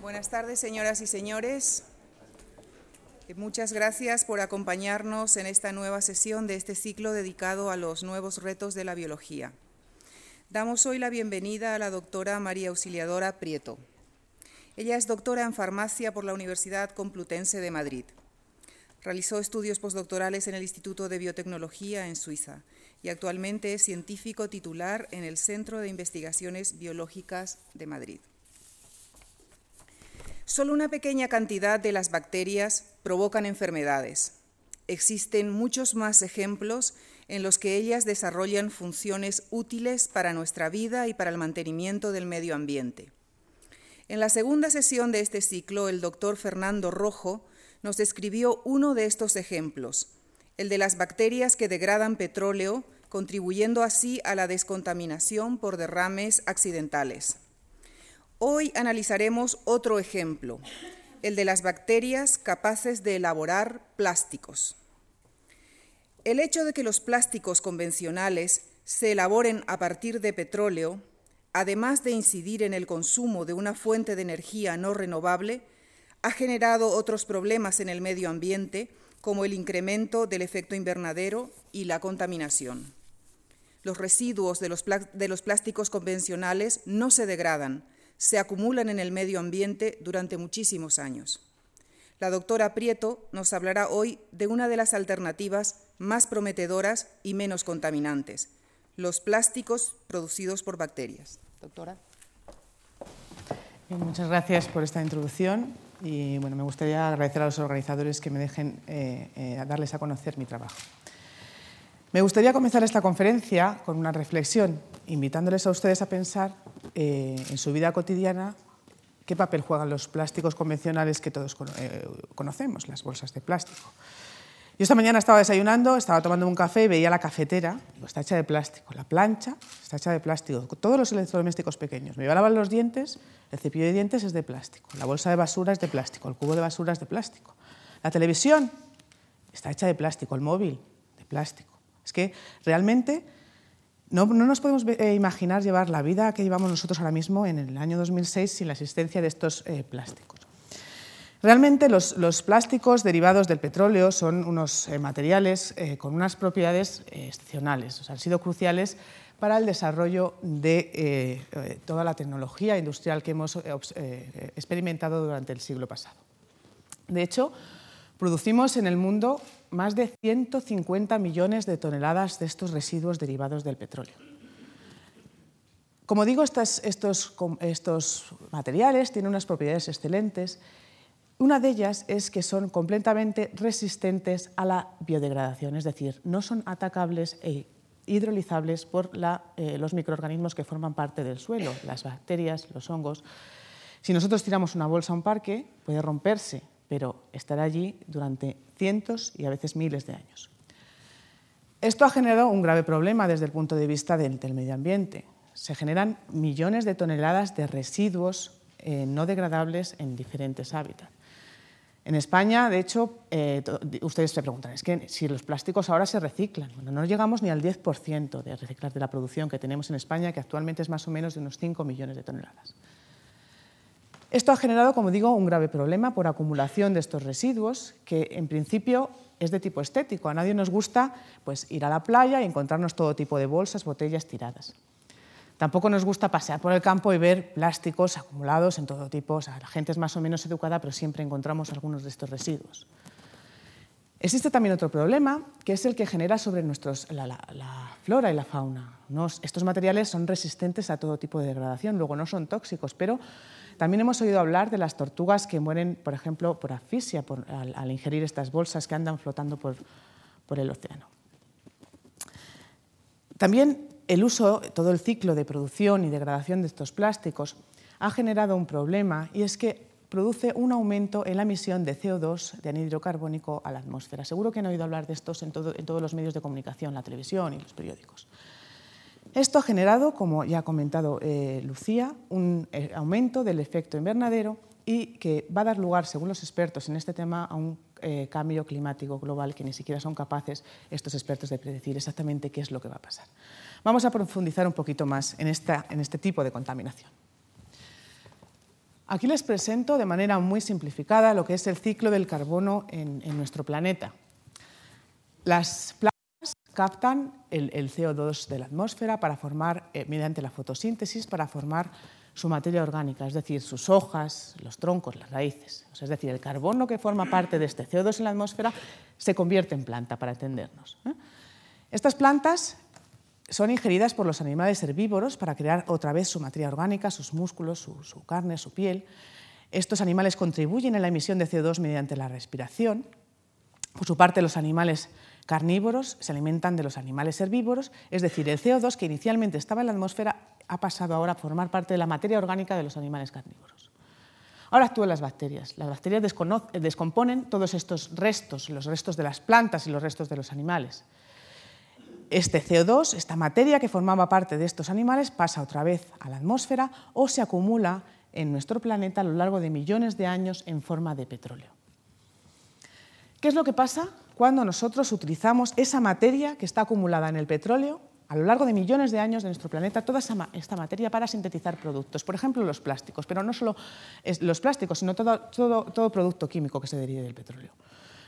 Buenas tardes, señoras y señores. Eh, muchas gracias por acompañarnos en esta nueva sesión de este ciclo dedicado a los nuevos retos de la biología. Damos hoy la bienvenida a la doctora María Auxiliadora Prieto. Ella es doctora en farmacia por la Universidad Complutense de Madrid. Realizó estudios postdoctorales en el Instituto de Biotecnología en Suiza y actualmente es científico titular en el Centro de Investigaciones Biológicas de Madrid. Solo una pequeña cantidad de las bacterias provocan enfermedades. Existen muchos más ejemplos en los que ellas desarrollan funciones útiles para nuestra vida y para el mantenimiento del medio ambiente. En la segunda sesión de este ciclo, el doctor Fernando Rojo nos describió uno de estos ejemplos, el de las bacterias que degradan petróleo, contribuyendo así a la descontaminación por derrames accidentales. Hoy analizaremos otro ejemplo, el de las bacterias capaces de elaborar plásticos. El hecho de que los plásticos convencionales se elaboren a partir de petróleo, además de incidir en el consumo de una fuente de energía no renovable, ha generado otros problemas en el medio ambiente, como el incremento del efecto invernadero y la contaminación. Los residuos de los, plásticos convencionales no se degradan, se acumulan en el medio ambiente durante muchísimos años. La doctora Prieto nos hablará hoy de una de las alternativas más prometedoras y menos contaminantes, los plásticos producidos por bacterias. Doctora. muchas gracias por esta introducción y bueno, me gustaría agradecer a los organizadores que me dejen eh, eh, darles a conocer mi trabajo. Me gustaría comenzar esta conferencia con una reflexión, invitándoles a ustedes a pensar eh, en su vida cotidiana qué papel juegan los plásticos convencionales que todos conocemos, las bolsas de plástico. Yo esta mañana estaba desayunando, estaba tomando un café y veía la cafetera, está hecha de plástico, la plancha está hecha de plástico, todos los electrodomésticos pequeños. Me iba a lavar los dientes, el cepillo de dientes es de plástico, la bolsa de basura es de plástico, el cubo de basura es de plástico. La televisión está hecha de plástico, el móvil de plástico. Es que realmente no, nos podemos eh, imaginar llevar la vida que llevamos nosotros ahora mismo en el año 2006 sin la existencia de estos eh, plásticos. Realmente los, plásticos derivados del petróleo son unos eh, materiales eh, con unas propiedades eh, excepcionales, han sido cruciales para el desarrollo de toda la tecnología industrial que hemos experimentado durante el siglo pasado. De hecho, producimos en el mundo más de 150 millones de toneladas de estos residuos derivados del petróleo. Como digo, estos, estos materiales tienen unas propiedades excelentes una de ellas es que son completamente resistentes a la biodegradación, es decir, no son atacables e hidrolizables por eh, los microorganismos que forman parte del suelo, las bacterias, los hongos. Si nosotros tiramos una bolsa a un parque, puede romperse, pero estará allí durante cientos y a veces miles de años. Esto ha generado un grave problema desde el punto de vista del, medio ambiente. Se generan millones de toneladas de residuos eh, no degradables en diferentes hábitats. En España, de hecho, eh, ustedes se preguntan, es que si los plásticos ahora se reciclan, bueno, no llegamos ni al 10% de reciclar de la producción que tenemos en España, que actualmente es más o menos de unos 5 millones de toneladas. Esto ha generado, como digo, un grave problema por acumulación de estos residuos, que en principio es de tipo estético. A nadie nos gusta pues, ir a la playa y encontrarnos todo tipo de bolsas, botellas tiradas. Tampoco nos gusta pasear por el campo y ver plásticos acumulados en todo tipo. la gente es más o menos educada, pero siempre encontramos algunos de estos residuos. Existe también otro problema, que es el que genera sobre nosotros la, flora y la fauna. estos materiales son resistentes a todo tipo de degradación, luego no son tóxicos, pero también hemos oído hablar de las tortugas que mueren, por ejemplo, por asfixia al, ingerir estas bolsas que andan flotando por, por el océano. También el uso, todo el ciclo de producción y degradación de estos plásticos ha generado un problema y es que produce un aumento en la emisión de CO2, de anhídrido carbónico, a la atmósfera. Seguro que han oído hablar de estos en, todos los medios de comunicación, la televisión y los periódicos. Esto ha generado, como ya ha comentado eh, Lucía, un eh, aumento del efecto invernadero y que va a dar lugar, según los expertos en este tema, a un eh, cambio climático global que ni siquiera son capaces estos expertos de predecir exactamente qué es lo que va a pasar. Vamos a profundizar un poquito más en, este tipo de contaminación. Aquí les presento de manera muy simplificada lo que es el ciclo del carbono en, nuestro planeta. Las plantas captan el, CO2 de la atmósfera para formar, eh, mediante la fotosíntesis, para formar su materia orgánica, es decir, sus hojas, los troncos, las raíces. es decir, el carbono que forma parte de este CO2 en la atmósfera se convierte en planta, para entendernos. ¿eh? Estas plantas son ingeridas por los animales herbívoros para crear otra vez su materia orgánica, sus músculos, su, carne, su piel. Estos animales contribuyen a la emisión de CO2 mediante la respiración. Por su parte, los animales carnívoros se alimentan de los animales herbívoros, es decir, el CO2 que inicialmente estaba en la atmósfera ha pasado ahora a formar parte de la materia orgánica de los animales carnívoros. Ahora actúan las bacterias. Las bacterias descomponen todos estos restos, los restos de las plantas y los restos de los animales. Este CO2, esta materia que formaba parte de estos animales, pasa otra vez a la atmósfera o se acumula en nuestro planeta a lo largo de millones de años en forma de petróleo. ¿Qué es lo que pasa cuando nosotros utilizamos esa materia que está acumulada en el petróleo a lo largo de millones de años de nuestro planeta toda esta materia para sintetizar productos, por ejemplo los plásticos, pero no solo los plásticos, sino todo, todo producto químico que se derive del petróleo.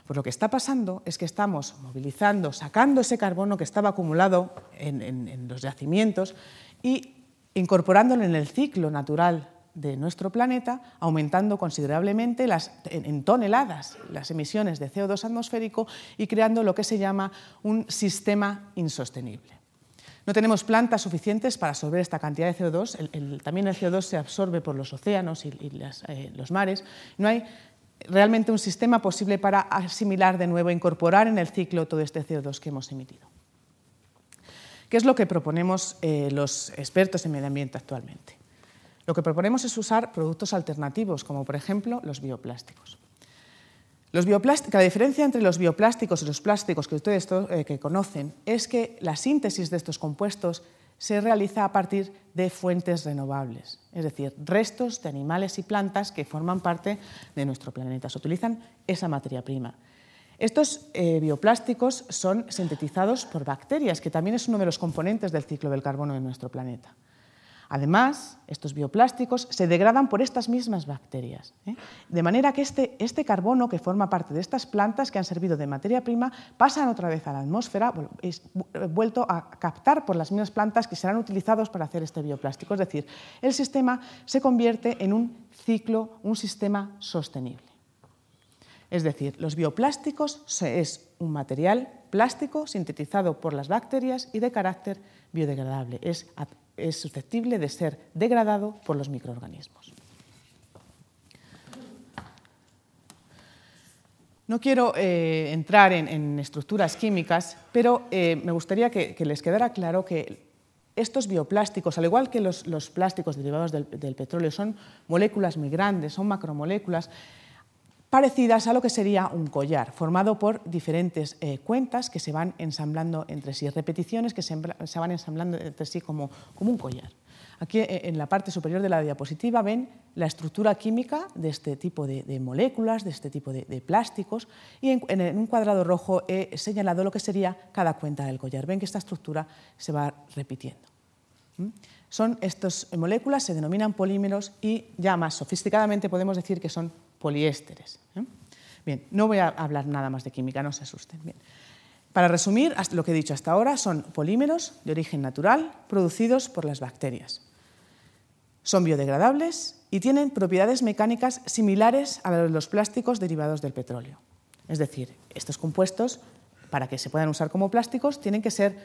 Pues lo que está pasando es que estamos movilizando, sacando ese carbono que estaba acumulado en, los yacimientos y incorporándolo en el ciclo natural de nuestro planeta, aumentando considerablemente en, toneladas las emisiones de CO2 atmosférico y creando lo que se llama un sistema insostenible. No tenemos plantas suficientes para absorber esta cantidad de CO2, también el CO2 se absorbe por los océanos y, eh, los mares, no hay realmente un sistema posible para asimilar de nuevo, incorporar en el ciclo todo este CO2 que hemos emitido. ¿Qué es lo que proponemos eh, los expertos en medio ambiente actualmente? Lo que proponemos es usar productos alternativos, como por ejemplo los bioplásticos. Los la diferencia entre los bioplásticos y los plásticos que ustedes eh, que conocen es que la síntesis de estos compuestos se realiza a partir de fuentes renovables, es decir, restos de animales y plantas que forman parte de nuestro planeta. Se utilizan esa materia prima. Estos eh, bioplásticos son sintetizados por bacterias, que también es uno de los componentes del ciclo del carbono de nuestro planeta. Además, estos bioplásticos se degradan por estas mismas bacterias, ¿eh? de manera que este, este, carbono que forma parte de estas plantas que han servido de materia prima pasan otra vez a la atmósfera, es vuelto a captar por las mismas plantas que serán utilizados para hacer este bioplástico. Es decir, el sistema se convierte en un ciclo, un sistema sostenible. Es decir, los bioplásticos es un material plástico sintetizado por las bacterias y de carácter biodegradable. Es susceptible de ser degradado por los microorganismos. No quiero eh, entrar en, estructuras químicas, pero eh, me gustaría que, les quedara claro que estos bioplásticos, al igual que los, plásticos derivados del, petróleo, son moléculas muy grandes, son macromoléculas, parecidas a lo que sería un collar, formado por diferentes eh, cuentas que se van ensamblando entre sí, repeticiones que se, van ensamblando entre sí como, un collar. Aquí eh, en la parte superior de la diapositiva ven la estructura química de este tipo de, moléculas, de este tipo de, plásticos, y en, un cuadrado rojo he señalado lo que sería cada cuenta del collar. Ven que esta estructura se va repitiendo. ¿Mm? Son estas moléculas, se denominan polímeros y ya más sofisticadamente podemos decir que son poliésteres. ¿eh? Bien, no voy a hablar nada más de química, no se asusten. Para resumir, lo que he dicho hasta ahora son polímeros de origen natural producidos por las bacterias. Son biodegradables y tienen propiedades mecánicas similares a los plásticos derivados del petróleo. Es decir, estos compuestos, para que se puedan usar como plásticos, tienen que ser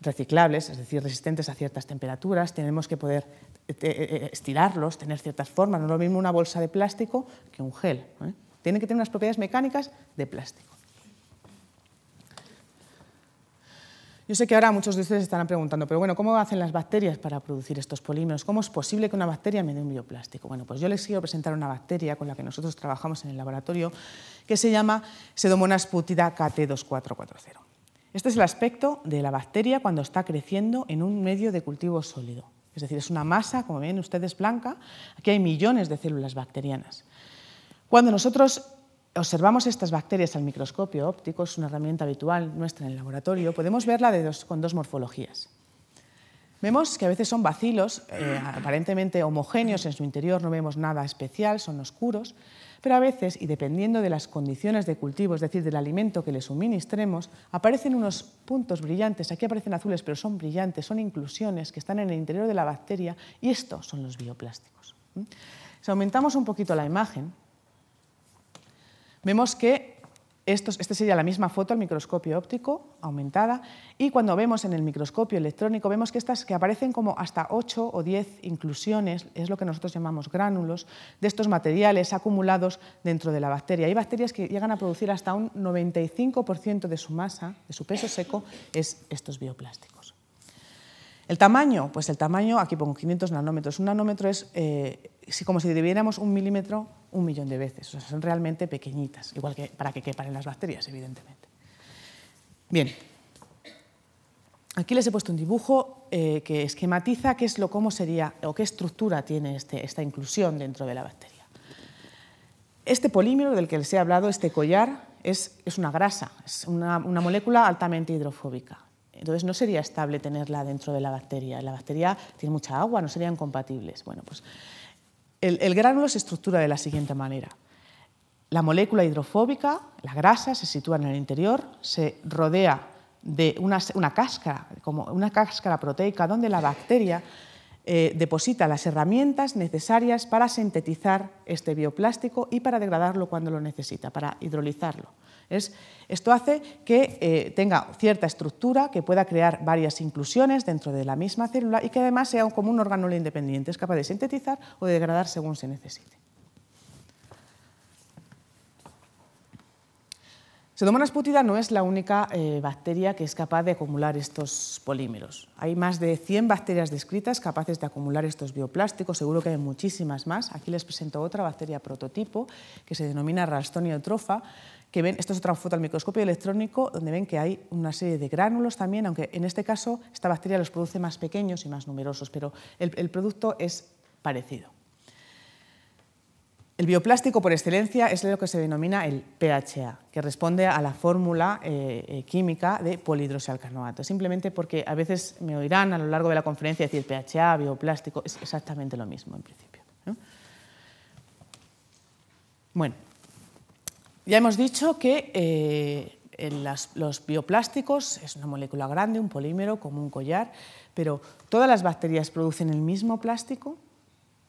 reciclables, es decir, resistentes a ciertas temperaturas, tenemos que poder eh, eh, eh, estirarlos, tener ciertas formas, no es lo mismo una bolsa de plástico que un gel. Tienen que tener unas propiedades mecánicas de plástico. Yo sé que ahora muchos de ustedes estarán preguntando, pero bueno, ¿cómo hacen las bacterias para producir estos polímeros? ¿Cómo es posible que una bacteria me dé un bioplástico? Bueno, pues yo les quiero presentar una bacteria con la que nosotros trabajamos en el laboratorio que se llama Pseudomonas putida KT2440. Este es el aspecto de la bacteria cuando está creciendo en un medio de cultivo sólido. Es decir, es una masa, como ven ustedes, blanca. Aquí hay millones de células bacterianas. Cuando nosotros observamos estas bacterias al microscopio óptico, es una herramienta habitual nuestra en el laboratorio, podemos verla con dos morfologías. Vemos que a veces son bacilos eh, aparentemente homogéneos en su interior, no vemos nada especial, son oscuros, pero a veces, y dependiendo de las condiciones de cultivo, es decir, del alimento que le suministremos, aparecen unos puntos brillantes, aquí aparecen azules, pero son brillantes, son inclusiones que están en el interior de la bacteria, y estos son los bioplásticos. Si aumentamos un poquito la imagen, vemos que esta este sería la misma foto al microscopio óptico, aumentada, y cuando vemos en el microscopio electrónico, vemos que estas que aparecen como hasta 8 o 10 inclusiones, es lo que nosotros llamamos gránulos, de estos materiales acumulados dentro de la bacteria. Hay bacterias que llegan a producir hasta un 95% de su masa, de su peso seco, es estos bioplásticos. El tamaño, pues el tamaño, aquí pongo 500 nanómetros. Un nanómetro es eh, como si dividiéramos un milímetro un millón de veces. Son realmente pequeñitas, igual que para que quepan en las bacterias, evidentemente. Bien. Aquí les he puesto un dibujo eh, que esquematiza qué es lo, cómo sería o qué estructura tiene este, esta inclusión dentro de la bacteria. Este polímero del que les he hablado, este collar, es, es una grasa, es una, una molécula altamente hidrofóbica. Entonces no sería estable tenerla dentro de la bacteria. La bacteria tiene mucha agua, no serían compatibles. Bueno, pues el, gránulo se estructura de la siguiente manera. La molécula hidrofóbica, la grasa, se sitúa en el interior, se rodea de una, cáscara, como una cáscara proteica, donde la bacteria eh, deposita las herramientas necesarias para sintetizar este bioplástico y para degradarlo cuando lo necesita, para hidrolizarlo esto hace que eh, tenga cierta estructura, que pueda crear varias inclusiones dentro de la misma célula y que además sea como un orgánulo independiente, es capaz de sintetizar o de degradar según se necesite. Pseudomonas putida no es la única eh, bacteria que es capaz de acumular estos polímeros. Hay más de 100 bacterias descritas capaces de acumular estos bioplásticos, seguro que hay muchísimas más. Aquí les presento otra bacteria prototipo que se denomina Ralstonia trofa, que ven, esto es otra foto al microscopio electrónico, donde ven que hay una serie de gránulos también, aunque en este caso esta bacteria los produce más pequeños y más numerosos, pero el, producto es parecido. El bioplástico por excelencia es lo que se denomina el PHA, que responde a la fórmula eh, eh, química de polihidroxialcanoato. Simplemente porque a veces me oirán a lo largo de la conferencia decir PHA, bioplástico, es exactamente lo mismo en principio. Bueno, ya hemos dicho que eh, los bioplásticos es una molécula grande, un polímero como un collar, pero ¿todas las bacterias producen el mismo plástico?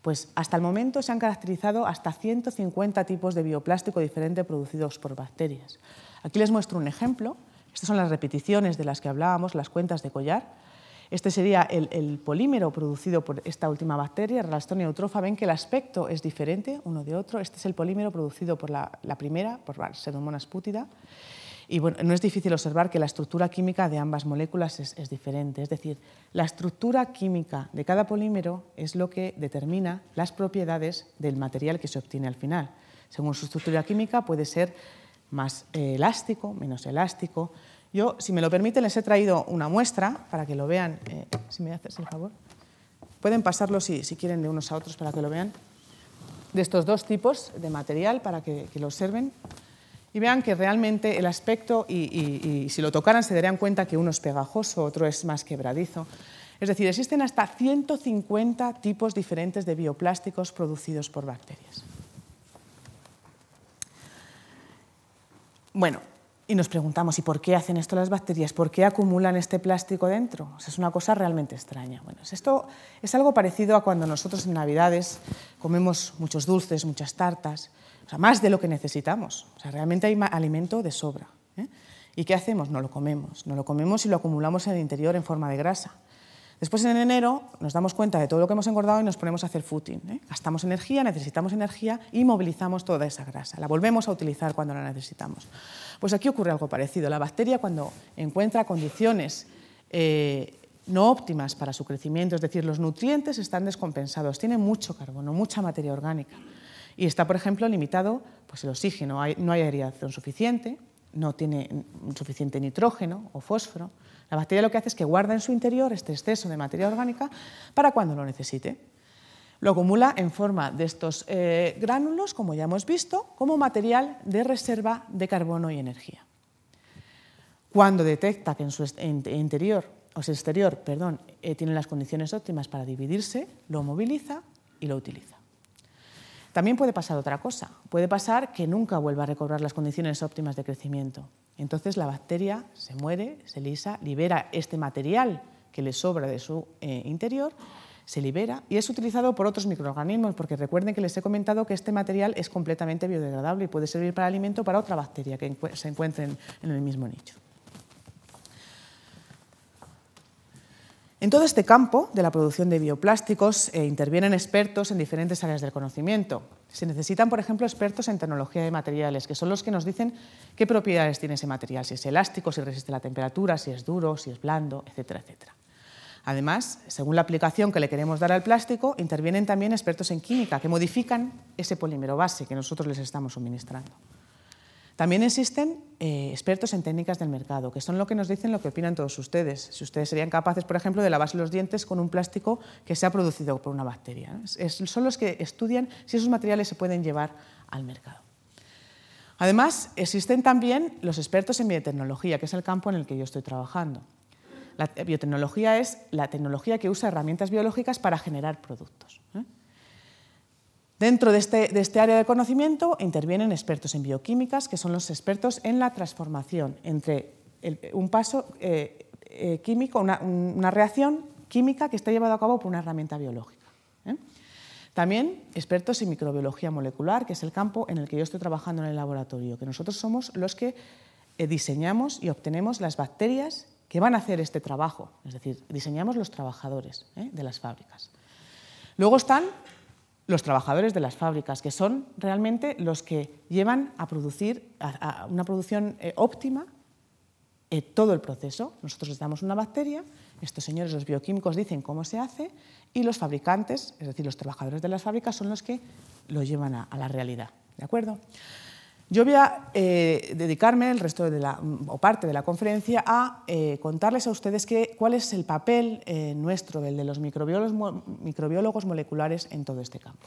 Pues hasta el momento se han caracterizado hasta 150 tipos de bioplástico diferente producidos por bacterias. Aquí les muestro un ejemplo. Estas son las repeticiones de las que hablábamos, las cuentas de collar. Este sería el, polímero producido por esta última bacteria, Ralstonia eutrofa. Ven que el aspecto es diferente uno de otro. Este es el polímero producido por la, primera, por Pseudomonas putida. Y no es difícil observar que la estructura química de ambas moléculas es, es, diferente. Es decir, la estructura química de cada polímero es lo que determina las propiedades del material que se obtiene al final. Según su estructura química puede ser más eh, elástico, menos elástico, yo, si me lo permiten, les he traído una muestra para que lo vean, eh, si me haces el favor. Pueden pasarlo si, quieren de unos a otros para que lo vean, de estos dos tipos de material para que, lo observen y vean que realmente el aspecto, y, si lo tocaran se darían cuenta que uno es pegajoso, otro es más quebradizo. Es decir, existen hasta 150 tipos diferentes de bioplásticos producidos por bacterias. Bueno, y nos preguntamos, ¿y por qué hacen esto las bacterias? ¿Por qué acumulan este plástico dentro? es una cosa realmente extraña. Bueno, esto es algo parecido a cuando nosotros en Navidades comemos muchos dulces, muchas tartas, o sea, más de lo que necesitamos. O sea, realmente hay alimento de sobra. ¿eh? ¿Y qué hacemos? No lo comemos. No lo comemos y lo acumulamos en el interior en forma de grasa. Después en enero nos damos cuenta de todo lo que hemos engordado y nos ponemos a hacer footing. ¿eh? Gastamos energía, necesitamos energía y movilizamos toda esa grasa. La volvemos a utilizar cuando la necesitamos. Pues aquí ocurre algo parecido. La bacteria cuando encuentra condiciones eh, no óptimas para su crecimiento, es decir, los nutrientes están descompensados, tiene mucho carbono, mucha materia orgánica y está, por ejemplo, limitado pues, el oxígeno, no hay aireación suficiente, no tiene suficiente nitrógeno o fósforo. La bacteria lo que hace es que guarda en su interior este exceso de materia orgánica para cuando lo necesite. Lo acumula en forma de estos eh, gránulos, como ya hemos visto, como material de reserva de carbono y energía. Cuando detecta que en su interior o el exterior perdón, eh, tiene las condiciones óptimas para dividirse, lo moviliza y lo utiliza. También puede pasar otra cosa. Puede pasar que nunca vuelva a recobrar las condiciones óptimas de crecimiento. Entonces la bacteria se muere, se lisa, libera este material que le sobra de su eh, interior, se libera y es utilizado por otros microorganismos, porque recuerden que les he comentado que este material es completamente biodegradable y puede servir para alimento para otra bacteria que se encuentre en el mismo nicho. En todo este campo de la producción de bioplásticos eh, intervienen expertos en diferentes áreas del conocimiento. Se necesitan, por ejemplo, expertos en tecnología de materiales, que son los que nos dicen qué propiedades tiene ese material, si es elástico, si resiste la temperatura, si es duro, si es blando, etcétera, etcétera. Además, según la aplicación que le queremos dar al plástico, intervienen también expertos en química que modifican ese polímero base que nosotros les estamos suministrando. También existen eh, expertos en técnicas del mercado, que son lo que nos dicen lo que opinan todos ustedes. Si ustedes serían capaces, por ejemplo, de lavarse los dientes con un plástico que se ha producido por una bacteria. son los que estudian si esos materiales se pueden llevar al mercado. Además, existen también los expertos en biotecnología, que es el campo en el que yo estoy trabajando. La biotecnología es la tecnología que usa herramientas biológicas para generar productos. ¿Eh? Dentro este, de este, área de conocimiento intervienen expertos en bioquímicas, que son los expertos en la transformación entre un paso eh, eh, químico, una, reacción química que está llevada a cabo por una herramienta biológica. ¿eh? También expertos en microbiología molecular, que es el campo en el que yo estoy trabajando en el laboratorio, que nosotros somos los que diseñamos y obtenemos las bacterias que van a hacer este trabajo, es decir, diseñamos los trabajadores de las fábricas. Luego están los trabajadores de las fábricas, que son realmente los que llevan a producir una producción eh, óptima eh, todo el proceso. Nosotros les damos una bacteria, estos señores, los bioquímicos, dicen cómo se hace y los fabricantes, es decir, los trabajadores de las fábricas, son los que lo llevan a la realidad. ¿De acuerdo? Yo voy a eh, dedicarme el resto o parte de la conferencia a eh, contarles a ustedes cuál es el papel eh, nuestro, el de los microbiólogos, microbiólogos moleculares en todo este campo.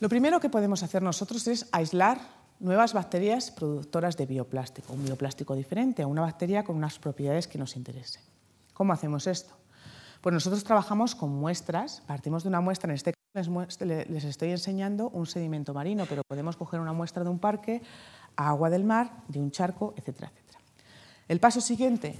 Lo primero que podemos hacer nosotros es aislar nuevas bacterias productoras de bioplástico, un bioplástico diferente, una bacteria con unas propiedades que nos interesen. ¿Cómo hacemos esto? Pues nosotros trabajamos con muestras, partimos de una muestra, en este les, estoy enseñando un sedimento marino, pero podemos coger una muestra de un parque, agua del mar, de un charco, etcétera, etcétera. El paso siguiente,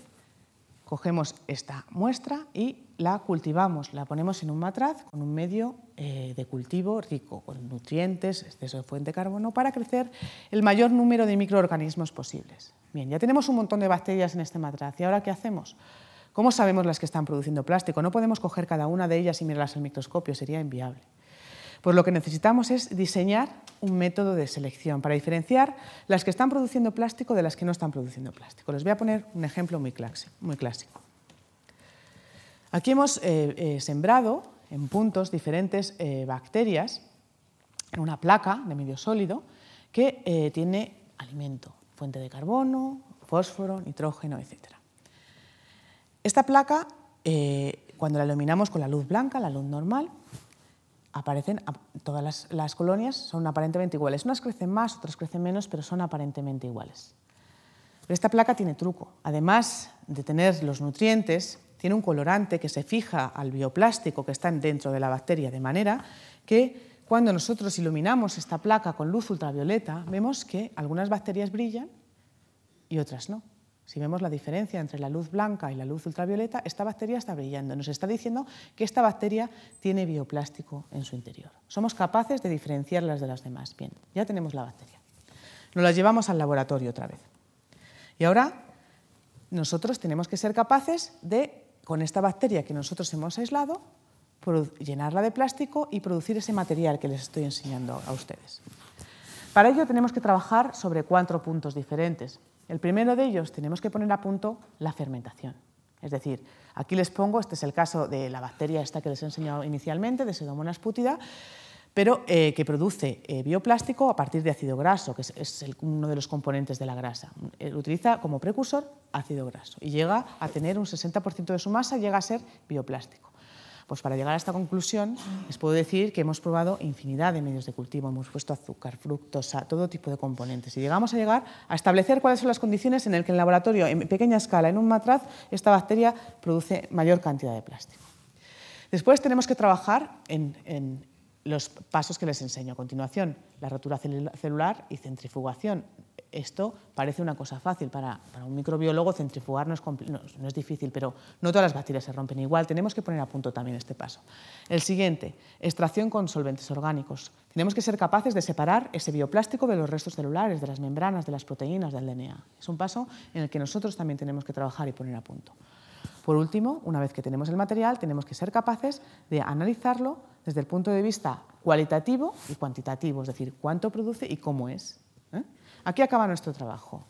cogemos esta muestra y la cultivamos, la ponemos en un matraz con un medio eh, de cultivo rico, con nutrientes, exceso de fuente de carbono, para crecer el mayor número de microorganismos posibles. Bien, ya tenemos un montón de bacterias en este matraz. ¿Y ahora qué hacemos? ¿Cómo sabemos las que están produciendo plástico? No podemos coger cada una de ellas y mirarlas al microscopio, sería inviable. Pues lo que necesitamos es diseñar un método de selección para diferenciar las que están produciendo plástico de las que no están produciendo plástico. Les voy a poner un ejemplo muy clásico. Aquí hemos eh, eh, sembrado en puntos diferentes eh, bacterias en una placa de medio sólido que tiene alimento, fuente de carbono, fósforo, nitrógeno, etc. Esta placa, eh, cuando la iluminamos con la luz blanca, la luz normal, aparecen todas las, colonias son aparentemente iguales. Unas crecen más, otras crecen menos, pero son aparentemente iguales. Pero esta placa tiene truco. Además de tener los nutrientes, tiene un colorante que se fija al bioplástico que está dentro de la bacteria, de manera que cuando nosotros iluminamos esta placa con luz ultravioleta, vemos que algunas bacterias brillan y otras no. Si vemos la diferencia entre la luz blanca y la luz ultravioleta, esta bacteria está brillando. Nos está diciendo que esta bacteria tiene bioplástico en su interior. Somos capaces de diferenciarlas de las demás. Bien, ya tenemos la bacteria. Nos la llevamos al laboratorio otra vez. Y ahora nosotros tenemos que ser capaces de, con esta bacteria que nosotros hemos aislado, llenarla de plástico y producir ese material que les estoy enseñando a ustedes. Para ello tenemos que trabajar sobre cuatro puntos diferentes. El primero de ellos tenemos que poner a punto la fermentación. Es decir, aquí les pongo, este es el caso de la bacteria esta que les he enseñado inicialmente, de Pseudomonas putida, pero eh, que produce eh, bioplástico a partir de ácido graso, que es, uno de los componentes de la grasa. Eh, utiliza como precursor ácido graso y llega a tener un 60% de su masa, llega a ser bioplástico. Pues para llegar a esta conclusión, les puedo decir que hemos probado infinidad de medios de cultivo, hemos puesto azúcar, fructosa, todo tipo de componentes. Y llegamos a llegar a establecer cuáles son las condiciones en las que en el laboratorio, en pequeña escala, en un matraz, esta bacteria produce mayor cantidad de plástico. Después tenemos que trabajar en, en los pasos que les enseño a continuación, la rotura celular y centrifugación. Esto parece una cosa fácil para, un microbiólogo, centrifugar no es, no es, difícil, pero no todas las bacterias se rompen igual. Tenemos que poner a punto también este paso. El siguiente, extracción con solventes orgánicos. Tenemos que ser capaces de separar ese bioplástico de los restos celulares, de las membranas, de las proteínas, del DNA. Es un paso en el que nosotros también tenemos que trabajar y poner a punto. Por último, una vez que tenemos el material, tenemos que ser capaces de analizarlo desde el punto de vista cualitativo y cuantitativo, es decir, cuánto produce y cómo es. Aquí acaba nuestro trabajo.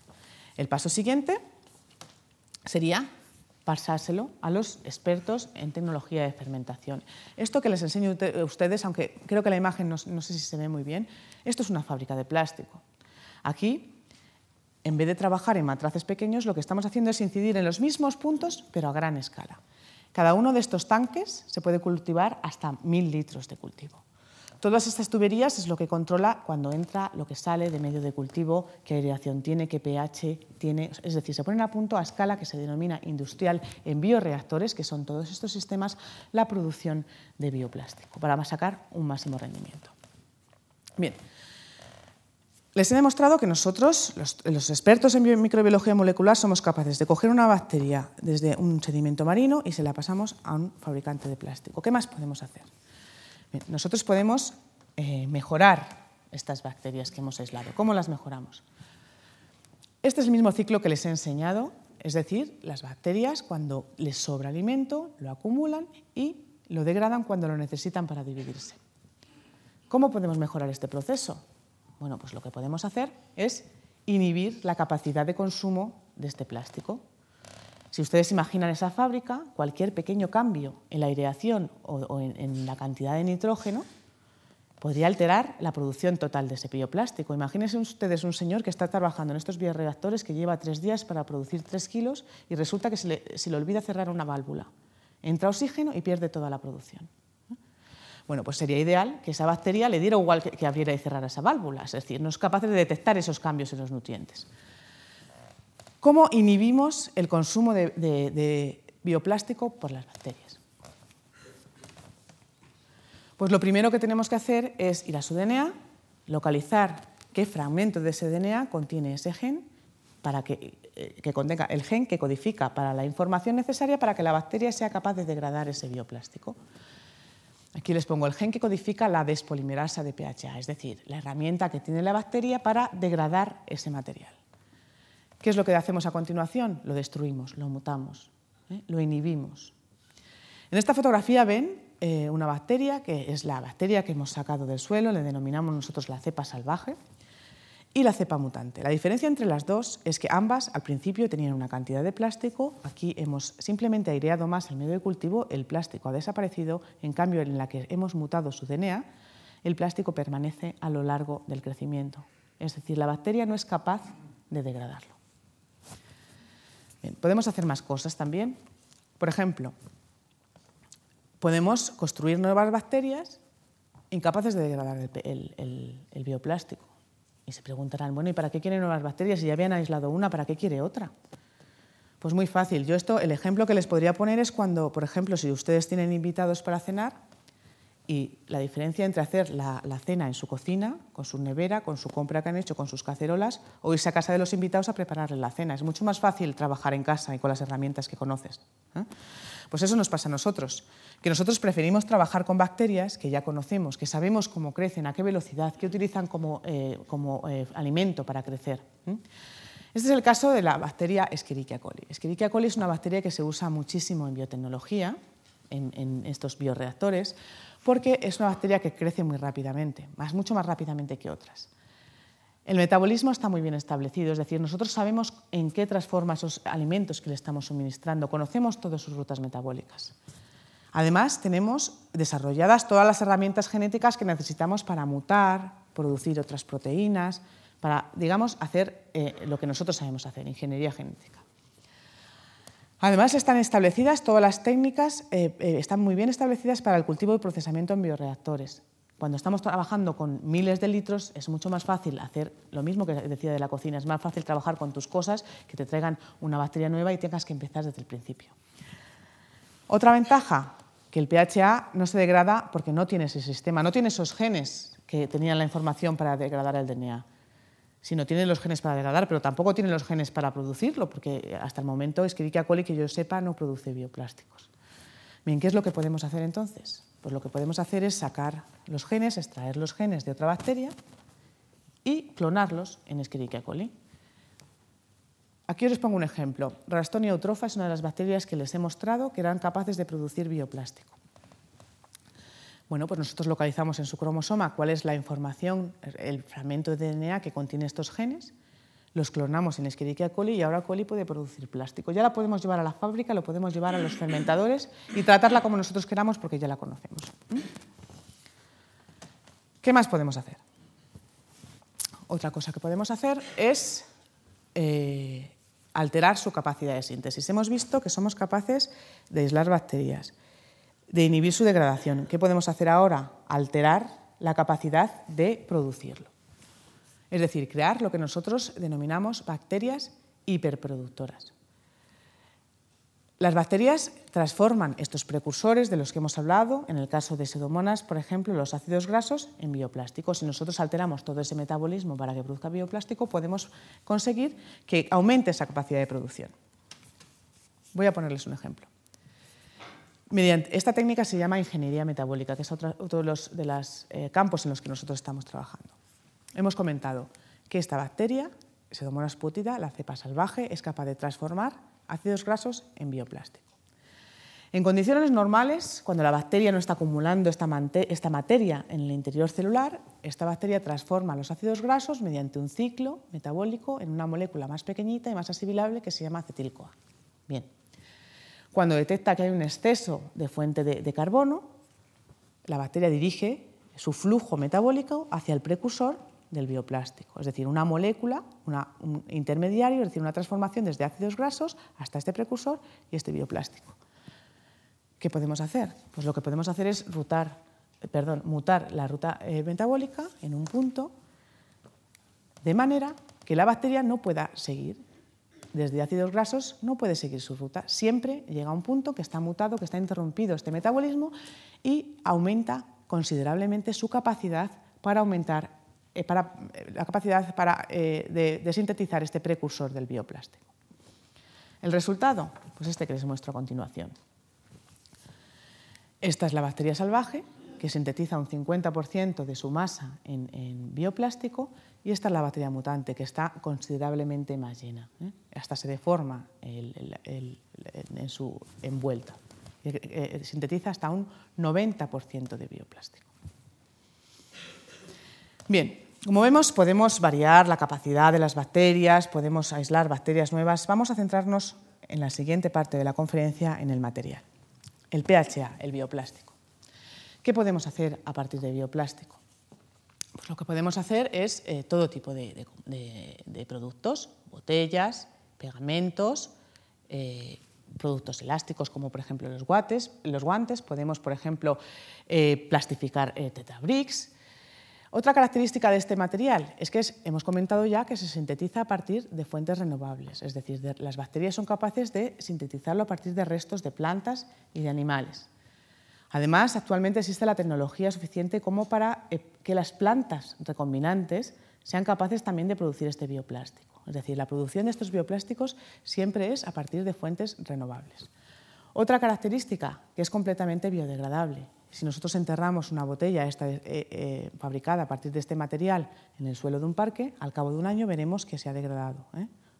El paso siguiente sería pasárselo a los expertos en tecnología de fermentación. Esto que les enseño a ustedes, aunque creo que la imagen no, no sé si se ve muy bien, esto es una fábrica de plástico. Aquí en vez de trabajar en matraces pequeños, lo que estamos haciendo es incidir en los mismos puntos, pero a gran escala. Cada uno de estos tanques se puede cultivar hasta mil litros de cultivo. Todas estas tuberías es lo que controla cuando entra lo que sale de medio de cultivo, qué aireación tiene, qué pH tiene. Es decir, se ponen a punto a escala que se denomina industrial en bioreactores, que son todos estos sistemas, la producción de bioplástico para sacar un máximo rendimiento. Bien, les he demostrado que nosotros, los, expertos en microbiología molecular, somos capaces de coger una bacteria desde un sedimento marino y se la pasamos a un fabricante de plástico. ¿Qué más podemos hacer? Nosotros podemos eh, mejorar estas bacterias que hemos aislado. ¿Cómo las mejoramos? Este es el mismo ciclo que les he enseñado, es decir, las bacterias cuando les sobra alimento lo acumulan y lo degradan cuando lo necesitan para dividirse. ¿Cómo podemos mejorar este proceso? Bueno, pues lo que podemos hacer es inhibir la capacidad de consumo de este plástico. Si ustedes imaginan esa fábrica, cualquier pequeño cambio en la aireación o, en, la cantidad de nitrógeno podría alterar la producción total de ese bioplástico. Imagínense ustedes un señor que está trabajando en estos bioreactores que lleva tres días para producir tres kilos y resulta que se le, olvida cerrar una válvula. Entra oxígeno y pierde toda la producción. Bueno, pues sería ideal que esa bacteria le diera igual que, abriera y cerrara esa válvula, es decir, no es capaz de detectar esos cambios en los nutrientes. ¿Cómo inhibimos el consumo de, bioplástico por las bacterias? Pues lo primero que tenemos que hacer es ir a su DNA, localizar qué fragmento de ese DNA contiene ese gen para que, eh, que, contenga el gen que codifica para la información necesaria para que la bacteria sea capaz de degradar ese bioplástico. Aquí les pongo el gen que codifica la despolimerasa de PHA, es decir, la herramienta que tiene la bacteria para degradar ese material. ¿Qué es lo que hacemos a continuación? Lo destruimos, lo mutamos, ¿eh? lo inhibimos. En esta fotografía ven eh, una bacteria, que es la bacteria que hemos sacado del suelo, le denominamos nosotros la cepa salvaje y la cepa mutante. La diferencia entre las dos es que ambas al principio tenían una cantidad de plástico, aquí hemos simplemente aireado más el medio de cultivo, el plástico ha desaparecido, en cambio en la que hemos mutado su DNA, el plástico permanece a lo largo del crecimiento. Es decir, la bacteria no es capaz de degradarlo. Podemos hacer más cosas también. Por ejemplo, podemos construir nuevas bacterias incapaces de degradar el bioplástico. Y se preguntarán, bueno, ¿y para qué quieren nuevas bacterias? Si ya habían aislado una, ¿para qué quiere otra? Pues muy fácil. Yo esto, el ejemplo que les podría poner es cuando, por ejemplo, si ustedes tienen invitados para cenar y la diferencia entre hacer la, cena en su cocina, con su nevera, con su compra que han hecho, con sus cacerolas, o irse a casa de los invitados a prepararle la cena. Es mucho más fácil trabajar en casa y con las herramientas que conoces. ¿eh? Pues eso nos pasa a nosotros, que nosotros preferimos trabajar con bacterias que ya conocemos, que sabemos cómo crecen, a qué velocidad, qué utilizan como, eh, eh, alimento para crecer. Este es el caso de la bacteria Escherichia coli. Escherichia coli es una bacteria que se usa muchísimo en biotecnología, en, estos bioreactores, porque es una bacteria que crece muy rápidamente, más, mucho más rápidamente que otras. El metabolismo está muy bien establecido, es decir, nosotros sabemos en qué transforma esos alimentos que le estamos suministrando, conocemos todas sus rutas metabólicas. Además, tenemos desarrolladas todas las herramientas genéticas que necesitamos para mutar, producir otras proteínas, para, digamos, hacer eh, lo que nosotros sabemos hacer, ingeniería genética. Además, están establecidas todas las técnicas, eh, eh, están muy bien establecidas para el cultivo y procesamiento en bioreactores. Cuando estamos trabajando con miles de litros, es mucho más fácil hacer lo mismo que decía de la cocina. Es más fácil trabajar con tus cosas que te traigan una bacteria nueva y tengas que empezar desde el principio. Otra ventaja, que el PHA no se degrada porque no tiene ese sistema, no tiene esos genes que tenían la información para degradar el DNA si no tiene los genes para degradar, pero tampoco tiene los genes para producirlo, porque hasta el momento Escherichia coli, que yo sepa, no produce bioplásticos. Bien, ¿qué es lo que podemos hacer entonces? Pues lo que podemos hacer es sacar los genes, extraer los genes de otra bacteria y clonarlos en Escherichia coli. Aquí os pongo un ejemplo. Rastonia eutrofa es una de las bacterias que les he mostrado que eran capaces de producir bioplástico. Bueno, pues nosotros localizamos en su cromosoma cuál es la información, el fragmento de DNA que contiene estos genes, los clonamos en Escherichia coli y ahora coli puede producir plástico. Ya la podemos llevar a la fábrica, lo podemos llevar a los fermentadores y tratarla como nosotros queramos porque ya la conocemos. ¿Qué más podemos hacer? Otra cosa que podemos hacer es eh, alterar su capacidad de síntesis. Hemos visto que somos capaces de aislar bacterias, de inhibir su degradación. ¿Qué podemos hacer ahora? Alterar la capacidad de producirlo. Es decir, crear lo que nosotros denominamos bacterias hiperproductoras. Las bacterias transforman estos precursores de los que hemos hablado, en el caso de Pseudomonas, por ejemplo, los ácidos grasos, en bioplásticos. Si nosotros alteramos todo ese metabolismo para que produzca bioplástico, podemos conseguir que aumente esa capacidad de producción. Voy a ponerles un ejemplo esta técnica se llama ingeniería metabólica, que es otro, de los eh, campos en los que nosotros estamos trabajando. Hemos comentado que esta bacteria, Pseudomonas putida, la cepa salvaje, es capaz de transformar ácidos grasos en bioplástico. En condiciones normales, cuando la bacteria no está acumulando esta, esta, materia en el interior celular, esta bacteria transforma los ácidos grasos mediante un ciclo metabólico en una molécula más pequeñita y más asimilable que se llama acetil-CoA. Bien, cuando detecta que hay un exceso de fuente de, carbono, la bacteria dirige su flujo metabólico hacia el precursor del bioplástico, es decir, una molécula, un intermediario, es decir, una transformación desde ácidos grasos hasta este precursor y este bioplástico. ¿Qué podemos hacer? Pues lo que podemos hacer es mutar la ruta eh, metabólica en un punto de manera que la bacteria no pueda seguir desde ácidos grasos no puede seguir su ruta. Siempre llega a un punto que está mutado, que está interrumpido este metabolismo y aumenta considerablemente su capacidad para aumentar eh, para, eh, la capacidad para, eh, de, sintetizar este precursor del bioplástico. ¿El resultado? Pues este que les muestro a continuación. Esta es la bacteria salvaje, que sintetiza un 50% de su masa en bioplástico y esta es la bacteria mutante, que está considerablemente más llena. ¿eh? Hasta se deforma en su envuelta. Eh, sintetiza hasta un 90% de bioplástico. Bien, como vemos, podemos variar la capacidad de las bacterias, podemos aislar bacterias nuevas. Vamos a centrarnos en la siguiente parte de la conferencia en el material, el PHA, el bioplástico. ¿Qué podemos hacer a partir de bioplástico? Pues lo que podemos hacer es eh, todo tipo de, productos, botellas, pegamentos, eh, productos elásticos como por ejemplo los guantes, los guantes. podemos por ejemplo eh, plastificar tetabricks. Otra característica de este material es que hemos comentado ya que se sintetiza a partir de fuentes renovables, es decir, las bacterias son capaces de sintetizarlo a partir de restos de plantas y de animales. Además, actualmente existe la tecnología suficiente como para eh, que las plantas recombinantes sean capaces también de producir este bioplástico. Es decir, la producción de estos bioplásticos siempre es a partir de fuentes renovables. Otra característica, que es completamente biodegradable. Si nosotros enterramos una botella esta, eh, eh, fabricada a partir de este material en el suelo de un parque, al cabo de un año veremos que se ha degradado.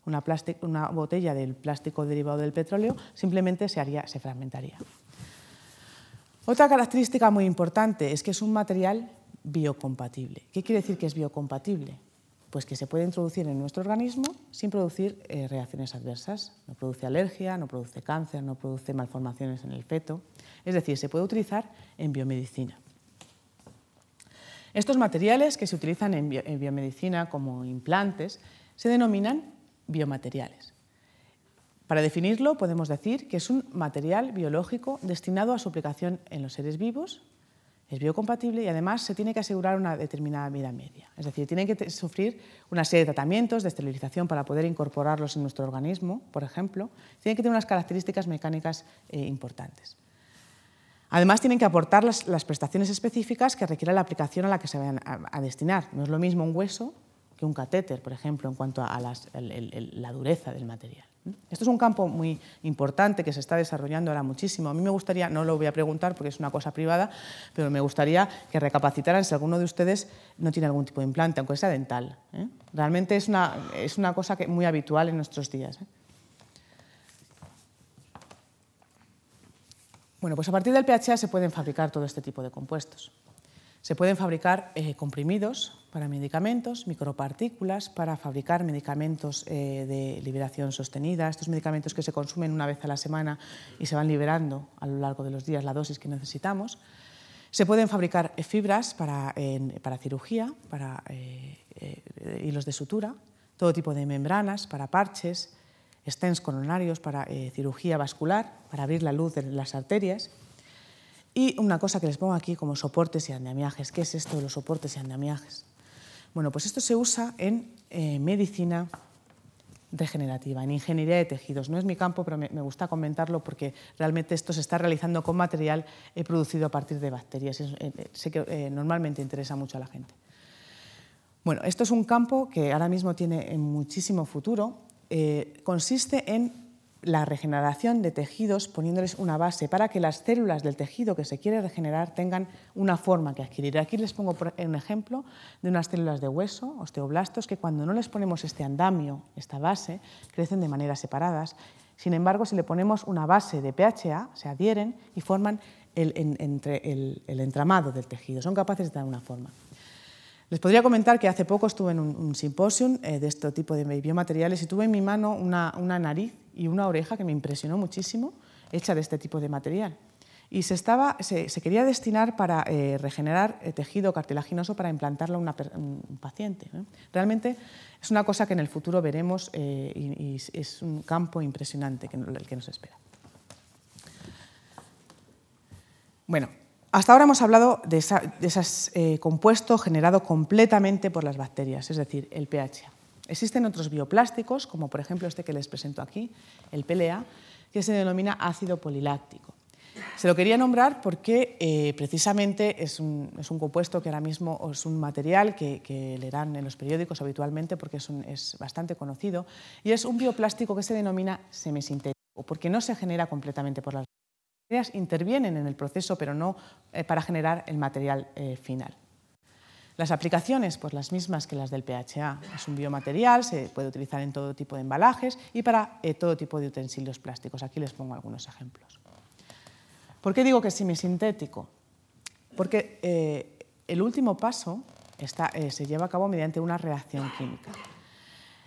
Una, una, botella del plástico derivado del petróleo simplemente se, haría, se fragmentaría. Otra característica muy importante es que es un material biocompatible. ¿Qué quiere decir que es biocompatible? Pues que se puede introducir en nuestro organismo sin producir eh, reacciones adversas. No produce alergia, no produce cáncer, no produce malformaciones en el feto. Es decir, se puede utilizar en biomedicina. Estos materiales que se utilizan en biomedicina como implantes se denominan biomateriales. Para definirlo, podemos decir que es un material biológico destinado a su aplicación en los seres vivos, es biocompatible y además se tiene que asegurar una determinada vida media. Es decir, tienen que sufrir una serie de tratamientos de esterilización para poder incorporarlos en nuestro organismo, por ejemplo. Tienen que tener unas características mecánicas eh, importantes. Además, tienen que aportar las, prestaciones específicas que requiere la aplicación a la que se vayan a, destinar. No es lo mismo un hueso que un catéter, por ejemplo, en cuanto a la dureza del material. Esto es un campo muy importante que se está desarrollando ahora muchísimo. A mí me gustaría, no lo voy a preguntar porque es una cosa privada, pero me gustaría que recapacitaran si alguno de ustedes no tiene algún tipo de implante, aunque sea dental. ¿eh? Realmente es una, es una cosa que, muy habitual en nuestros días. ¿eh? Bueno, pues a partir del PHA se pueden fabricar todo este tipo de compuestos. Se pueden fabricar eh, comprimidos para medicamentos, micropartículas para fabricar medicamentos eh, de liberación sostenida, estos medicamentos que se consumen una vez a la semana y se van liberando a lo largo de los días la dosis que necesitamos. Se pueden fabricar eh, fibras para, para cirugía, para hilos de sutura, todo tipo de membranas para parches, stents coronarios para cirugía vascular, para abrir la luz de las arterias. Y una cosa que les pongo aquí como soportes y andamiajes. ¿Qué es esto de los soportes y andamiajes? Bueno, pues esto se usa en eh, medicina regenerativa, en ingeniería de tejidos. No es mi campo, pero me, gusta comentarlo porque realmente esto se está realizando con material eh, producido a partir de bacterias. Eh, sé que normalmente interesa mucho a la gente. Bueno, esto es un campo que ahora mismo tiene muchísimo futuro. consiste en la regeneración de tejidos poniéndoles una base para que las células del tejido que se quiere regenerar tengan una forma que adquirir. Aquí les pongo un ejemplo de unas células de hueso, osteoblastos, que cuando no les ponemos este andamio, esta base, crecen de maneras separadas. Sin embargo, si le ponemos una base de PHA, se adhieren y forman el, entre el, entramado del tejido. Son capaces de dar una forma. Les podría comentar que hace poco estuve en un, un simposium eh, de este tipo de biomateriales y tuve en mi mano una, nariz y una oreja que me impresionó muchísimo, hecha de este tipo de material. Y se, estaba, se, quería destinar para eh, regenerar eh, tejido cartilaginoso para implantarlo a un paciente. Realmente es una cosa que en el futuro veremos eh, y, es un campo impresionante que, el que nos espera. Bueno, hasta ahora hemos hablado de, ese compuesto generado completamente por las bacterias, es decir, el pH. Existen otros bioplásticos, como por ejemplo este que les presento aquí, el PLA, que se denomina ácido poliláctico. Se lo quería nombrar porque eh, precisamente es un, compuesto que ahora mismo es un material que, leerán en los periódicos habitualmente porque es, bastante conocido y es un bioplástico que se denomina semisintético porque no se genera completamente por las bacterias, intervienen en el proceso pero no eh, para generar el material eh, final. Las aplicaciones, pues las mismas que las del PHA. Es un biomaterial, se puede utilizar en todo tipo de embalajes y para eh, todo tipo de utensilios plásticos. Aquí les pongo algunos ejemplos. ¿Por qué digo que es semisintético? Porque el último paso eh, se lleva a cabo mediante una reacción química.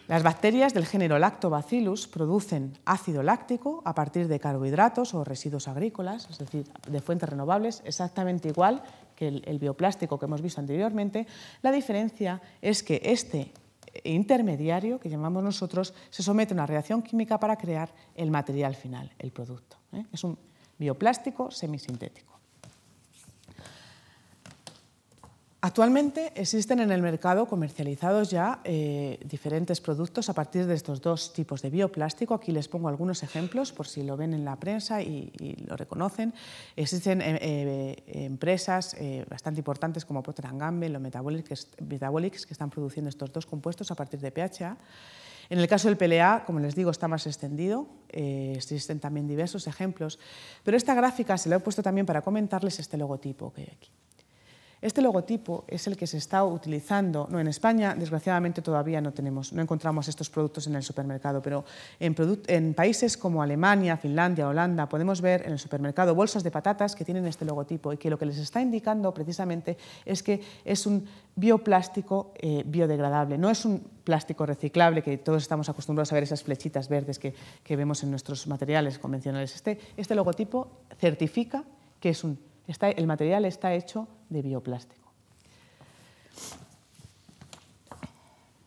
Las bacterias del género Lactobacillus producen ácido láctico a partir de carbohidratos o residuos agrícolas, es decir, de fuentes renovables, exactamente igual que el, bioplástico que hemos visto anteriormente. La diferencia es que este intermediario, que llamamos nosotros, se somete a una reacción química para crear el material final, el producto. ¿eh? Es un bioplástico semisintético. Actualmente existen en el mercado comercializados ya eh, diferentes productos a partir de estos dos tipos de bioplástico. Aquí les pongo algunos ejemplos por si lo ven en la prensa y, lo reconocen. Existen eh, eh, empresas bastante importantes como Procter Gamble o Metabolics, que están produciendo estos dos compuestos a partir de PHA. En el caso del PLA, como les digo, está más extendido, existen también diversos ejemplos, pero esta gráfica se la he puesto también para comentarles este logotipo que hay aquí. Este logotipo es el que se está utilizando, no en España, desgraciadamente todavía no tenemos, no encontramos estos productos en el supermercado, pero en, países como Alemania, Finlandia, Holanda, podemos ver en el supermercado bolsas de patatas que tienen este logotipo y que lo que les está indicando precisamente es que es un bioplástico eh, biodegradable, no es un plástico reciclable que todos estamos acostumbrados a ver esas flechitas verdes que, vemos en nuestros materiales convencionales. Este, este logotipo certifica que es un el material está hecho de bioplástico.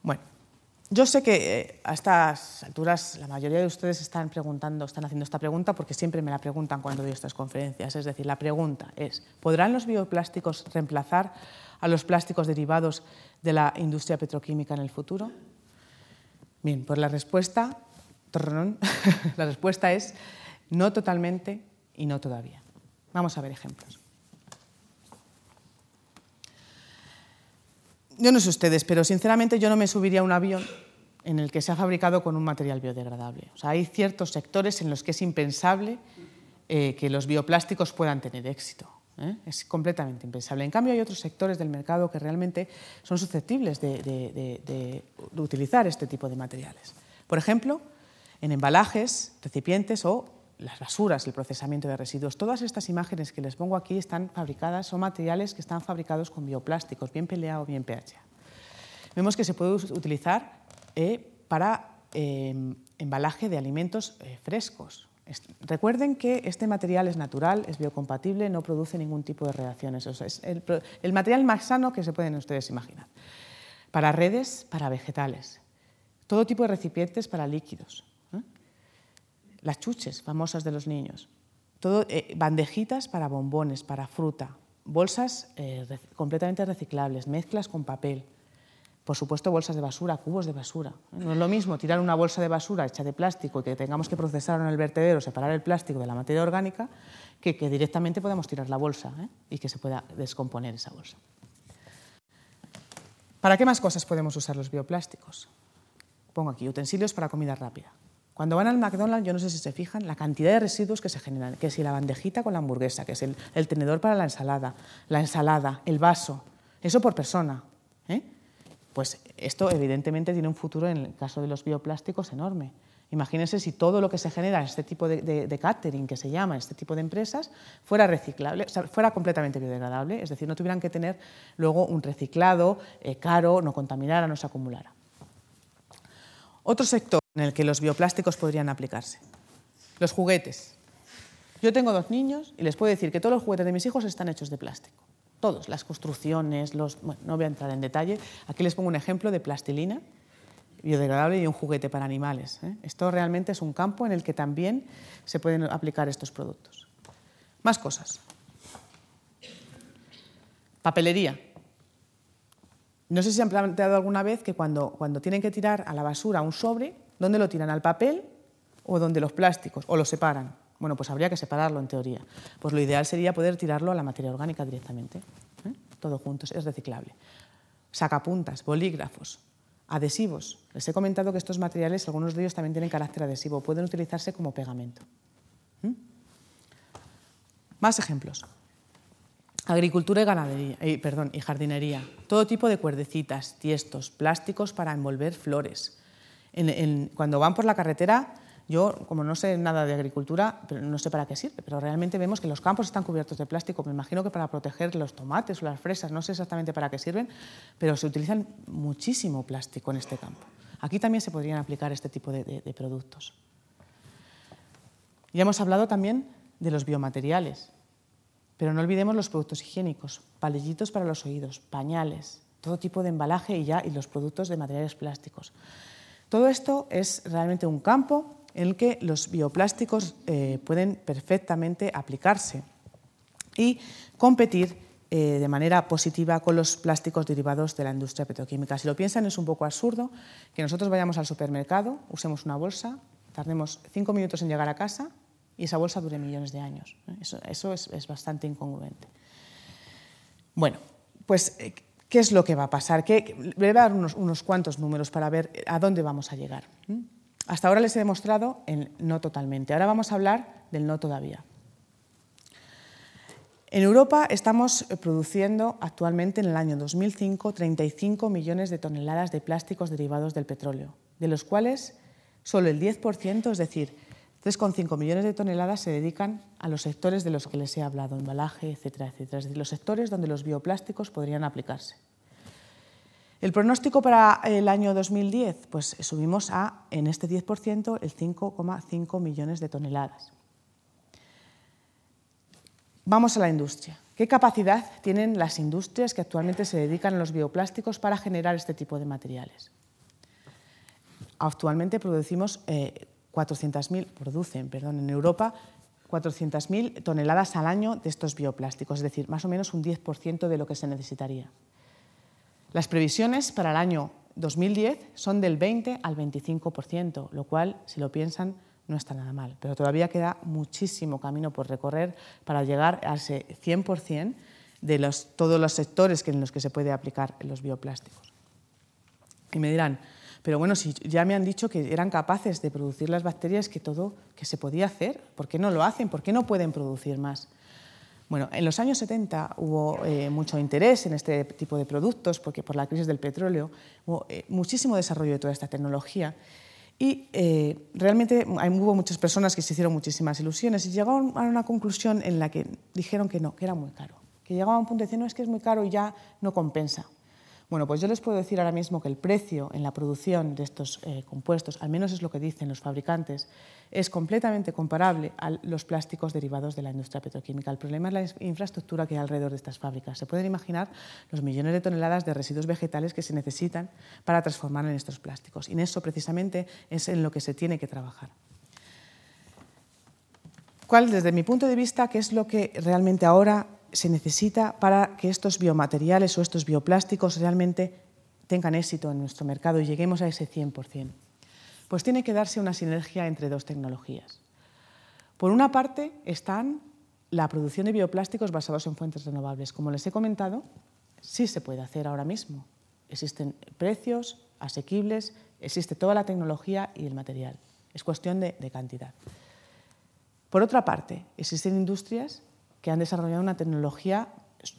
Bueno, Yo sé que eh, a estas alturas la mayoría de ustedes están preguntando, están haciendo esta pregunta porque siempre me la preguntan cuando doy estas conferencias. Es decir, la pregunta es, ¿podrán los bioplásticos reemplazar a los plásticos derivados de la industria petroquímica en el futuro? Bien, pues la respuesta, la respuesta es no totalmente y no todavía. Vamos a ver ejemplos. Yo no sé ustedes, pero sinceramente yo no me subiría a un avión en el que se ha fabricado con un material biodegradable. O sea, hay ciertos sectores en los que es impensable eh, que los bioplásticos puedan tener éxito. ¿eh? Es completamente impensable. En cambio, hay otros sectores del mercado que realmente son susceptibles de, de utilizar este tipo de materiales. Por ejemplo, en embalajes, recipientes o las basuras, el procesamiento de residuos. Todas estas imágenes que les pongo aquí están fabricadas, son materiales que están fabricados con bioplásticos, bien PLA o bien PHA. Vemos que se puede utilizar eh, para em, embalaje de alimentos eh, frescos. Recuerden que este material es natural, es biocompatible, no produce ningún tipo de reacciones. es el, el material más sano que se pueden ustedes imaginar. Para redes, para vegetales. Todo tipo de recipientes para líquidos las chuches famosas de los niños, eh, bandejitas para bombones, para fruta, bolsas eh, completamente reciclables, mezclas con papel, por supuesto bolsas de basura, cubos de basura. No es lo mismo tirar una bolsa de basura hecha de plástico que tengamos que procesar en el vertedero, separar el plástico de la materia orgánica, que, que directamente podamos tirar la bolsa ¿eh? y que se pueda descomponer esa bolsa. ¿Para qué más cosas podemos usar los bioplásticos? Pongo aquí utensilios para comida rápida. Cuando van al McDonald's, yo no sé si se fijan, la cantidad de residuos que se generan, que si la bandejita con la hamburguesa, que es el, tenedor para la ensalada, la ensalada, el vaso, eso por persona. ¿eh? Pues esto evidentemente tiene un futuro en el caso de los bioplásticos enorme. Imagínense si todo lo que se genera en este tipo de, catering, que se llama, este tipo de empresas, fuera reciclable, fuera completamente biodegradable, es decir, no tuvieran que tener luego un reciclado eh, caro, no contaminara, no se acumulara. Otro sector en el que los bioplásticos podrían aplicarse. Los juguetes. Yo tengo dos niños y les puedo decir que todos los juguetes de mis hijos están hechos de plástico. Todos, las construcciones, los... Bueno, no voy a entrar en detalle. Aquí les pongo un ejemplo de plastilina biodegradable y un juguete para animales. ¿eh? Esto realmente es un campo en el que también se pueden aplicar estos productos. Más cosas. Papelería. No sé si han planteado alguna vez que cuando, cuando tienen que tirar a la basura un sobre, ¿Dónde lo tiran? ¿Al papel o donde los plásticos? ¿O lo separan? Bueno, pues habría que separarlo en teoría. Pues lo ideal sería poder tirarlo a la materia orgánica directamente. ¿eh? Todo junto, es reciclable. Sacapuntas, bolígrafos, adhesivos. Les he comentado que estos materiales, algunos de ellos también tienen carácter adhesivo, pueden utilizarse como pegamento. ¿Mm? Más ejemplos. Agricultura y ganadería, eh, perdón, y jardinería. Todo tipo de cuerdecitas, tiestos, plásticos para envolver flores, cuando van por la carretera, yo, como no sé nada de agricultura, pero no sé para qué sirve, pero realmente vemos que los campos están cubiertos de plástico. Me imagino que para proteger los tomates o las fresas, no sé exactamente para qué sirven, pero se utilizan muchísimo plástico en este campo. Aquí también se podrían aplicar este tipo de, de productos. Ya hemos hablado también de los biomateriales, pero no olvidemos los productos higiénicos, palillitos para los oídos, pañales, todo tipo de embalaje y ya y los productos de materiales plásticos. Todo esto es realmente un campo en el que los bioplásticos eh, pueden perfectamente aplicarse y competir eh, de manera positiva con los plásticos derivados de la industria petroquímica. Si lo piensan, es un poco absurdo que nosotros vayamos al supermercado, usemos una bolsa, tardemos cinco minutos en llegar a casa y esa bolsa dure millones de años. Eso, es, bastante incongruente. Bueno, pues eh, ¿Qué es lo que va a pasar? ¿Qué, le voy a dar unos, cuantos números para ver a dónde vamos a llegar. Hasta ahora les he demostrado el no totalmente. Ahora vamos a hablar del no todavía. En Europa estamos produciendo actualmente en el año 2005 35 millones de toneladas de plásticos derivados del petróleo, de los cuales solo el 10%, es decir, 3,5 millones de toneladas se dedican a los sectores de los que les he hablado, embalaje, etcétera, etcétera, es decir, los sectores donde los bioplásticos podrían aplicarse. El pronóstico para el año 2010, pues subimos a, en este 10%, el 5,5 millones de toneladas. Vamos a la industria. ¿Qué capacidad tienen las industrias que actualmente se dedican a los bioplásticos para generar este tipo de materiales? actualmente producimos 400.000, producen, perdón, en Europa 400.000 toneladas al año de estos bioplásticos, es decir, más o menos un 10% de lo que se necesitaría. Las previsiones para el año 2010 son del 20 al 25%, lo cual, si lo piensan, no está nada mal, pero todavía queda muchísimo camino por recorrer para llegar a ese 100% de los, todos los sectores en los que se puede aplicar los bioplásticos. Y me dirán, pero bueno, si ya me han dicho que eran capaces de producir las bacterias, que todo que se podía hacer, ¿por qué no lo hacen? ¿Por qué no pueden producir más? Bueno, en los años 70 hubo eh, mucho interés en este tipo de productos, porque por la crisis del petróleo hubo eh, muchísimo desarrollo de toda esta tecnología. Y eh, realmente hubo muchas personas que se hicieron muchísimas ilusiones y llegaron a una conclusión en la que dijeron que no, que era muy caro. Que llegaba a un punto de decir, no, es que es muy caro y ya no compensa. Bueno, pues yo les puedo decir ahora mismo que el precio en la producción de estos eh, compuestos, al menos es lo que dicen los fabricantes, es completamente comparable a los plásticos derivados de la industria petroquímica. El problema es la infraestructura que hay alrededor de estas fábricas. Se pueden imaginar los millones de toneladas de residuos vegetales que se necesitan para transformar en estos plásticos. Y en eso precisamente es en lo que se tiene que trabajar. ¿Cuál, desde mi punto de vista, qué es lo que realmente ahora se necesita para que estos biomateriales o estos bioplásticos realmente tengan éxito en nuestro mercado y lleguemos a ese 100%? Pues tiene que darse una sinergia entre dos tecnologías. Por una parte están la producción de bioplásticos basados en fuentes renovables. Como les he comentado, sí se puede hacer ahora mismo. Existen precios asequibles, existe toda la tecnología y el material. Es cuestión de, de cantidad. Por otra parte, existen industrias que han desarrollado una tecnología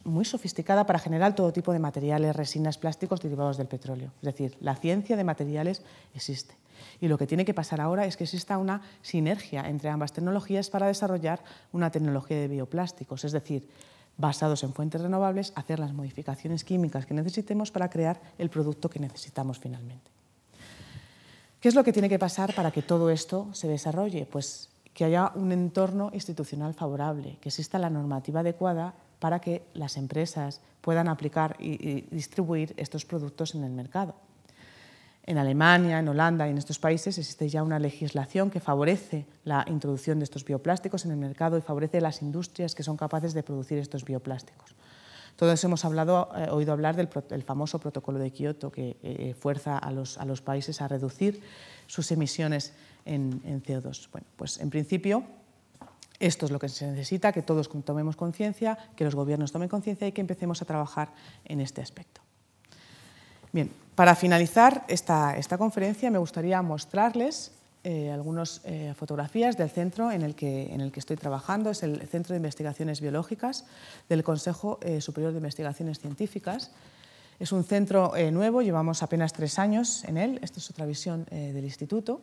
muy sofisticada para generar todo tipo de materiales, resinas, plásticos derivados del petróleo. Es decir, la ciencia de materiales existe. Y lo que tiene que pasar ahora es que exista una sinergia entre ambas tecnologías para desarrollar una tecnología de bioplásticos, es decir, basados en fuentes renovables, hacer las modificaciones químicas que necesitemos para crear el producto que necesitamos finalmente. ¿Qué es lo que tiene que pasar para que todo esto se desarrolle? Pues que haya un entorno institucional favorable, que exista la normativa adecuada para que las empresas puedan aplicar y, distribuir estos productos en el mercado. En Alemania, en Holanda y en estos países existe ya una legislación que favorece la introducción de estos bioplásticos en el mercado y favorece las industrias que son capaces de producir estos bioplásticos. Todos hemos eh, oído hablar del, famoso protocolo de Kioto que eh, fuerza a los, países a reducir sus emisiones en, en CO2. Bueno, pues en principio esto es lo que se necesita, que todos tomemos conciencia, que los gobiernos tomen conciencia y que empecemos a trabajar en este aspecto. Bien, para finalizar esta conferencia me gustaría mostrarles eh, algunas eh, fotografías del centro en el, que, en el que estoy trabajando. Es el Centro de Investigaciones Biológicas del Consejo eh, Superior de Investigaciones Científicas. Es un centro nuevo, llevamos apenas tres años en él. Esta es otra visión del instituto.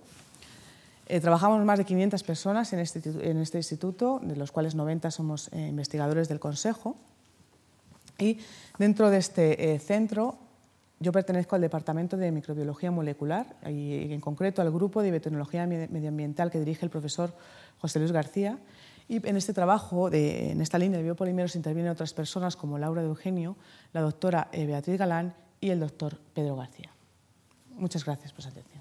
trabajamos más de 500 personas en este, en este, instituto, de los cuales 90 somos investigadores del Consejo. Y dentro de este centro yo pertenezco al Departamento de Microbiología Molecular y en concreto al grupo de biotecnología medioambiental que dirige el profesor José Luis García. Y en este trabajo, en esta línea de biopolímeros, intervienen otras personas como Laura de Eugenio, la doctora eh, Beatriz Galán y el doctor Pedro García. Muchas gracias por su atención.